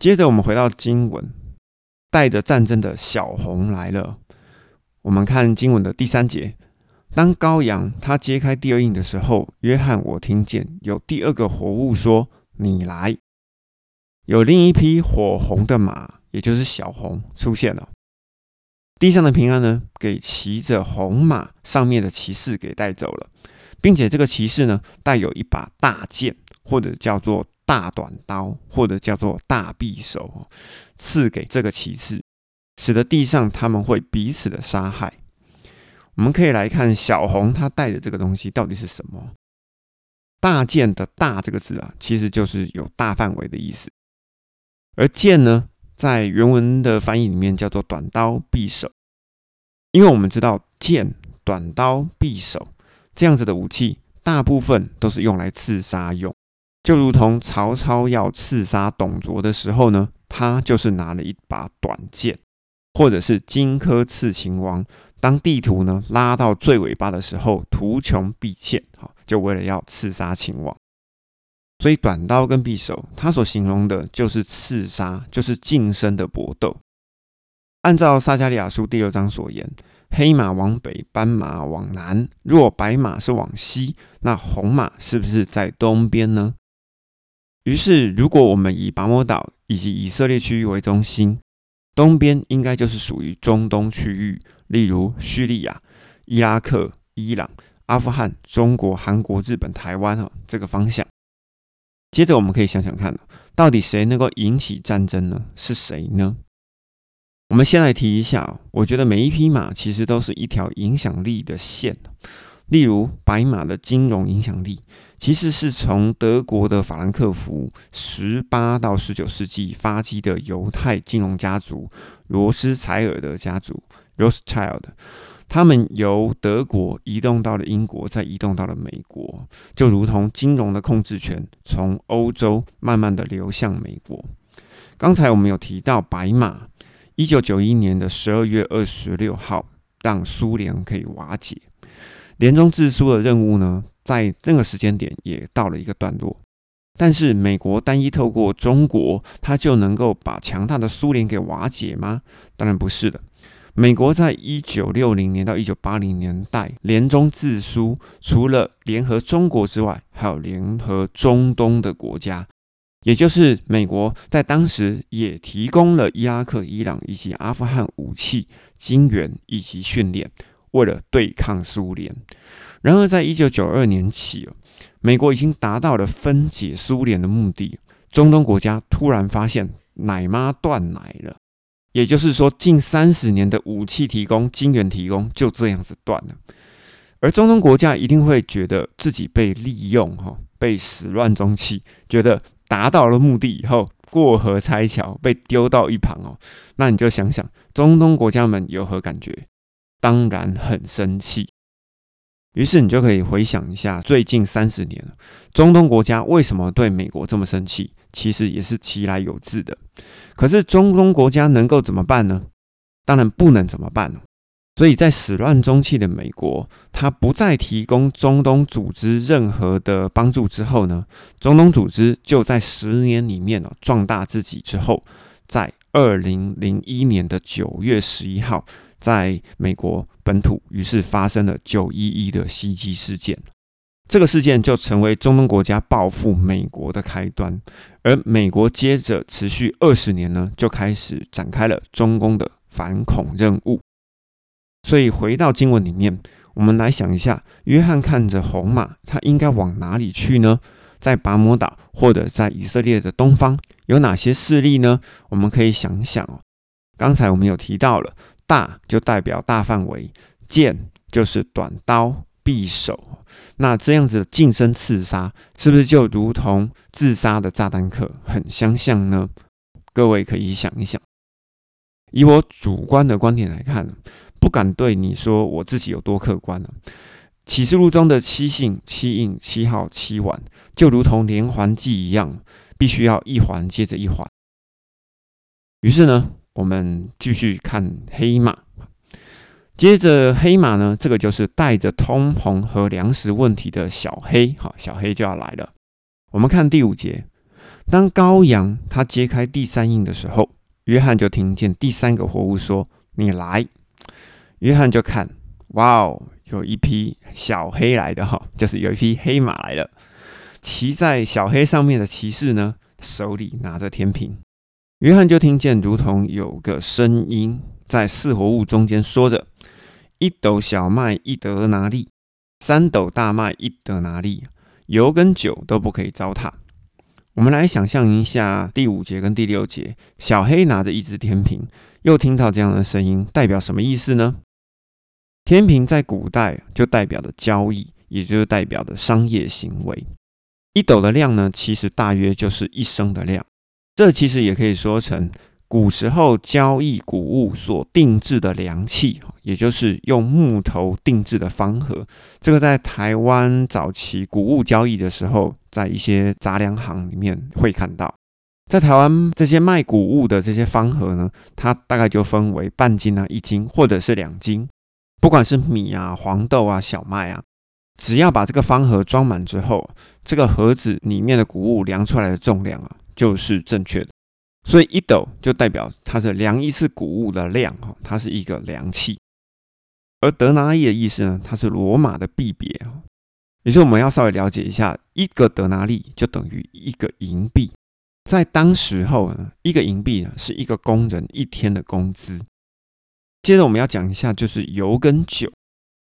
接着我们回到经文，带着战争的小红来了。我们看经文的第三节，当羔羊他揭开第二印的时候，约翰我听见有第二个活物说：“你来。”有另一匹火红的马，也就是小红出现了。地上的平安呢，给骑着红马上面的骑士给带走了，并且这个骑士呢，带有一把大剑，或者叫做大短刀，或者叫做大匕首，赐给这个骑士，使得地上他们会彼此的杀害。我们可以来看小红他带的这个东西到底是什么？大剑的“大”这个字啊，其实就是有大范围的意思，而剑呢？在原文的翻译里面叫做短刀匕首，因为我们知道剑、短刀、匕首这样子的武器，大部分都是用来刺杀用。就如同曹操要刺杀董卓的时候呢，他就是拿了一把短剑，或者是荆轲刺秦王，当地图呢拉到最尾巴的时候，图穷匕见，好，就为了要刺杀秦王。所以短刀跟匕首，它所形容的就是刺杀，就是近身的搏斗。按照撒加利亚书第六章所言，黑马往北，斑马往南。若白马是往西，那红马是不是在东边呢？于是，如果我们以拔摩岛以及以色列区域为中心，东边应该就是属于中东区域，例如叙利亚、伊拉克、伊朗、阿富汗、中国、韩国、日本、台湾哈这个方向。接着我们可以想想看，到底谁能够引起战争呢？是谁呢？我们先来提一下，我觉得每一匹马其实都是一条影响力的线。例如白马的金融影响力，其实是从德国的法兰克福十八到十九世纪发迹的犹太金融家族罗斯柴尔德家族 （Rothschild）。他们由德国移动到了英国，再移动到了美国，就如同金融的控制权从欧洲慢慢的流向美国。刚才我们有提到白马，一九九一年的十二月二十六号让苏联可以瓦解，联中制苏的任务呢，在这个时间点也到了一个段落。但是美国单一透过中国，它就能够把强大的苏联给瓦解吗？当然不是的。美国在一九六零年到一九八零年代联中自苏，除了联合中国之外，还有联合中东的国家，也就是美国在当时也提供了伊拉克、伊朗以及阿富汗武器、金援以及训练，为了对抗苏联。然而，在一九九二年起，美国已经达到了分解苏联的目的，中东国家突然发现奶妈断奶了。也就是说，近三十年的武器提供、金援提供就这样子断了，而中东国家一定会觉得自己被利用，哈，被始乱终弃，觉得达到了目的以后，过河拆桥，被丢到一旁哦。那你就想想，中东国家们有何感觉？当然很生气。于是你就可以回想一下，最近三十年，中东国家为什么对美国这么生气？其实也是其来有自的。可是中东国家能够怎么办呢？当然不能怎么办了。所以在始乱终弃的美国，他不再提供中东组织任何的帮助之后呢，中东组织就在十年里面呢壮大自己之后，在二零零一年的九月十一号，在美国本土于是发生了九一一的袭击事件。这个事件就成为中东国家报复美国的开端，而美国接着持续二十年呢，就开始展开了中攻的反恐任务。所以回到经文里面，我们来想一下，约翰看着红马，他应该往哪里去呢？在拔摩岛或者在以色列的东方有哪些势力呢？我们可以想想哦。刚才我们有提到了，大就代表大范围，剑就是短刀。匕首，那这样子近身刺杀，是不是就如同自杀的炸弹客很相像呢？各位可以想一想。以我主观的观点来看，不敢对你说我自己有多客观了。启示录中的七信、七印、七号、七碗，就如同连环计一样，必须要一环接着一环。于是呢，我们继续看黑马。接着黑马呢，这个就是带着通膨和粮食问题的小黑，好，小黑就要来了。我们看第五节，当羔羊他揭开第三印的时候，约翰就听见第三个活物说：“你来。”约翰就看，哇哦，有一匹小黑来的哈，就是有一匹黑马来了。骑在小黑上面的骑士呢，手里拿着天平。约翰就听见，如同有个声音在四活物中间说着：“一斗小麦一德拿利，三斗大麦一德拿利，油跟酒都不可以糟蹋。”我们来想象一下第五节跟第六节，小黑拿着一只天平，又听到这样的声音，代表什么意思呢？天平在古代就代表的交易，也就是代表的商业行为。一斗的量呢，其实大约就是一升的量。这其实也可以说成古时候交易谷物所定制的量器，也就是用木头定制的方盒。这个在台湾早期谷物交易的时候，在一些杂粮行里面会看到。在台湾这些卖谷物的这些方盒呢，它大概就分为半斤啊、一斤或者是两斤。不管是米啊、黄豆啊、小麦啊，只要把这个方盒装满之后，这个盒子里面的谷物量出来的重量啊。就是正确的，所以一斗就代表它是量一次谷物的量哈，它是一个量器。而德纳利的意思呢，它是罗马的币别哈，也是我们要稍微了解一下，一个德纳利就等于一个银币，在当时候呢，一个银币呢是一个工人一天的工资。接着我们要讲一下，就是油跟酒，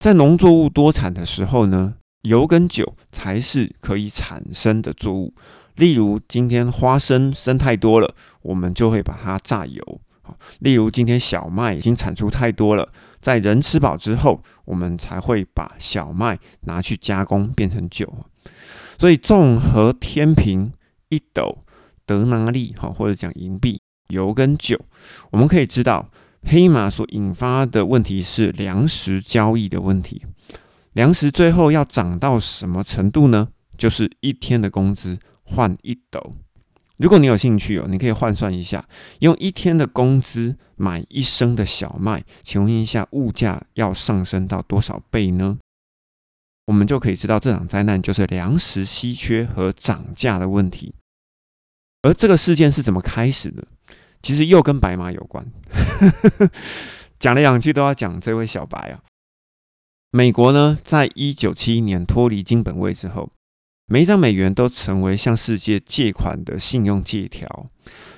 在农作物多产的时候呢，油跟酒才是可以产生的作物。例如，今天花生生太多了，我们就会把它榨油。例如，今天小麦已经产出太多了，在人吃饱之后，我们才会把小麦拿去加工变成酒。所以，综合天平、一斗、德纳利，哈，或者讲银币、油跟酒，我们可以知道，黑马所引发的问题是粮食交易的问题。粮食最后要涨到什么程度呢？就是一天的工资。换一斗，如果你有兴趣哦，你可以换算一下，用一天的工资买一升的小麦，请问一下，物价要上升到多少倍呢？我们就可以知道这场灾难就是粮食稀缺和涨价的问题。而这个事件是怎么开始的？其实又跟白马有关，讲了两句都要讲这位小白啊。美国呢，在一九七一年脱离金本位之后。每一张美元都成为向世界借款的信用借条。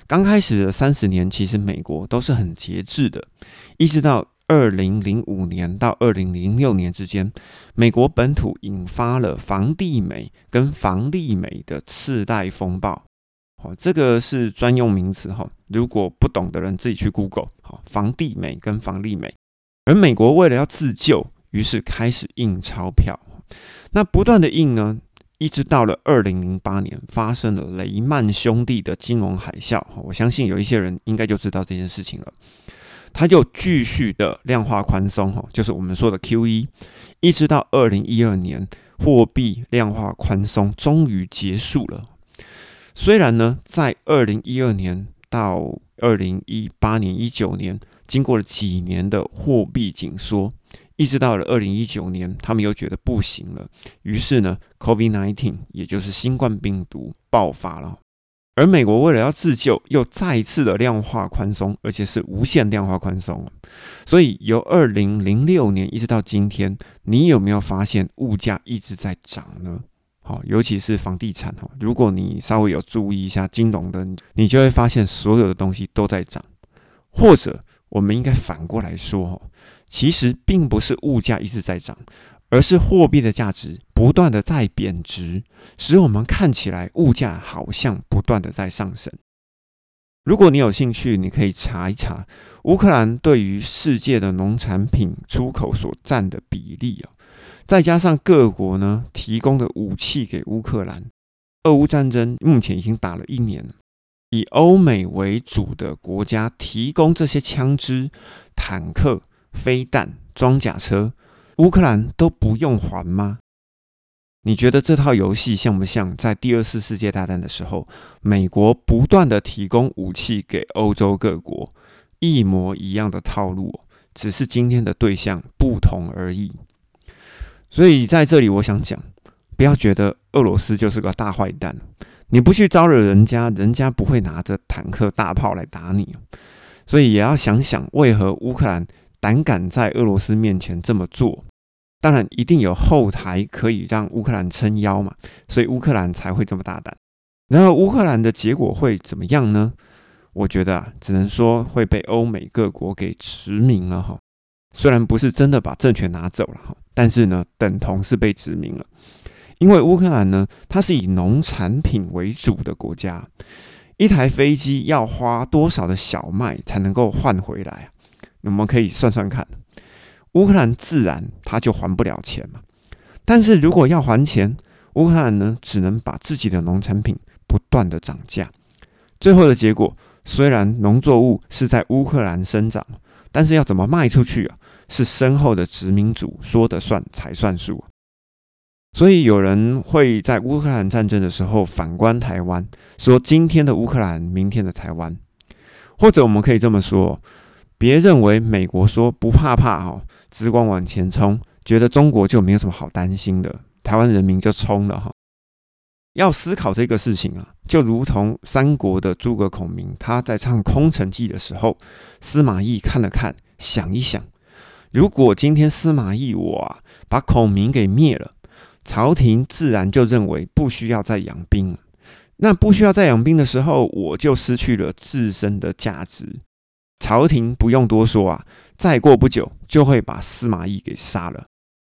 刚开始的三十年，其实美国都是很节制的，一直到二零零五年到二零零六年之间，美国本土引发了房地美跟房利美的次贷风暴。好，这个是专用名词哈，如果不懂的人自己去 Google。好，房地美跟房利美，而美国为了要自救，于是开始印钞票。那不断的印呢？一直到了二零零八年，发生了雷曼兄弟的金融海啸。我相信有一些人应该就知道这件事情了。他就继续的量化宽松，哈，就是我们说的 Q E，一直到二零一二年，货币量化宽松终于结束了。虽然呢，在二零一二年到二零一八年、一九年，经过了几年的货币紧缩。一直到了二零一九年，他们又觉得不行了，于是呢，COVID-19，也就是新冠病毒爆发了。而美国为了要自救，又再一次的量化宽松，而且是无限量化宽松。所以由二零零六年一直到今天，你有没有发现物价一直在涨呢？好，尤其是房地产哈，如果你稍微有注意一下金融的，你就会发现所有的东西都在涨，或者我们应该反过来说其实并不是物价一直在涨，而是货币的价值不断的在贬值，使我们看起来物价好像不断的在上升。如果你有兴趣，你可以查一查乌克兰对于世界的农产品出口所占的比例啊，再加上各国呢提供的武器给乌克兰，俄乌战争目前已经打了一年，以欧美为主的国家提供这些枪支、坦克。飞弹、装甲车，乌克兰都不用还吗？你觉得这套游戏像不像在第二次世界大战的时候，美国不断的提供武器给欧洲各国，一模一样的套路，只是今天的对象不同而已。所以在这里，我想讲，不要觉得俄罗斯就是个大坏蛋，你不去招惹人家，人家不会拿着坦克大炮来打你。所以也要想想，为何乌克兰胆敢在俄罗斯面前这么做？当然，一定有后台可以让乌克兰撑腰嘛，所以乌克兰才会这么大胆。然后乌克兰的结果会怎么样呢？我觉得啊，只能说会被欧美各国给殖民了哈。虽然不是真的把政权拿走了哈，但是呢，等同是被殖民了。因为乌克兰呢，它是以农产品为主的国家，一台飞机要花多少的小麦才能够换回来啊？我们可以算算看。乌克兰自然他就还不了钱嘛。但是如果要还钱，乌克兰呢，只能把自己的农产品不断的涨价。最后的结果，虽然农作物是在乌克兰生长，但是要怎么卖出去啊？是身后的殖民主说的算才算数。所以有人会在乌克兰战争的时候反观台湾，说今天的乌克兰，明天的台湾。或者我们可以这么说：别认为美国说不怕怕哈。只管往前冲，觉得中国就没有什么好担心的，台湾人民就冲了哈。要思考这个事情啊，就如同三国的诸葛孔明，他在唱《空城计》的时候，司马懿看了看，想一想，如果今天司马懿我啊把孔明给灭了，朝廷自然就认为不需要再养兵了。那不需要再养兵的时候，我就失去了自身的价值。朝廷不用多说啊，再过不久就会把司马懿给杀了。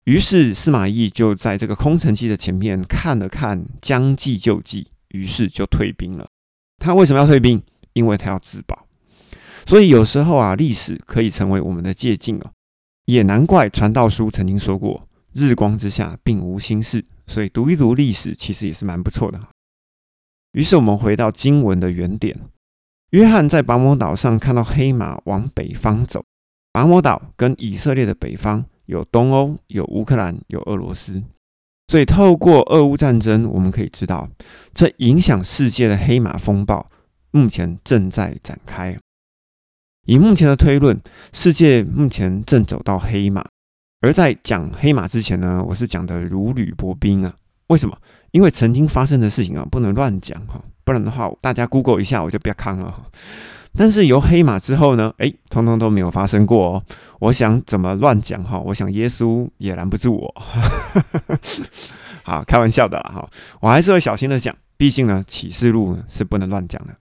于是司马懿就在这个空城计的前面看了看，将计就计，于是就退兵了。他为什么要退兵？因为他要自保。所以有时候啊，历史可以成为我们的借鉴哦。也难怪传道书曾经说过：“日光之下并无新事。”所以读一读历史，其实也是蛮不错的。于是我们回到经文的原点。约翰在拔摩岛上看到黑马往北方走。拔摩岛跟以色列的北方有东欧、有乌克兰、有俄罗斯，所以透过俄乌战争，我们可以知道，这影响世界的黑马风暴目前正在展开。以目前的推论，世界目前正走到黑马。而在讲黑马之前呢，我是讲的如履薄冰啊。为什么？因为曾经发生的事情啊，不能乱讲哈。不然的话，大家 Google 一下，我就不要看了。但是由黑马之后呢，哎，通通都没有发生过哦。我想怎么乱讲哈？我想耶稣也拦不住我。好，开玩笑的啦哈。我还是会小心的讲，毕竟呢，启示录是不能乱讲的。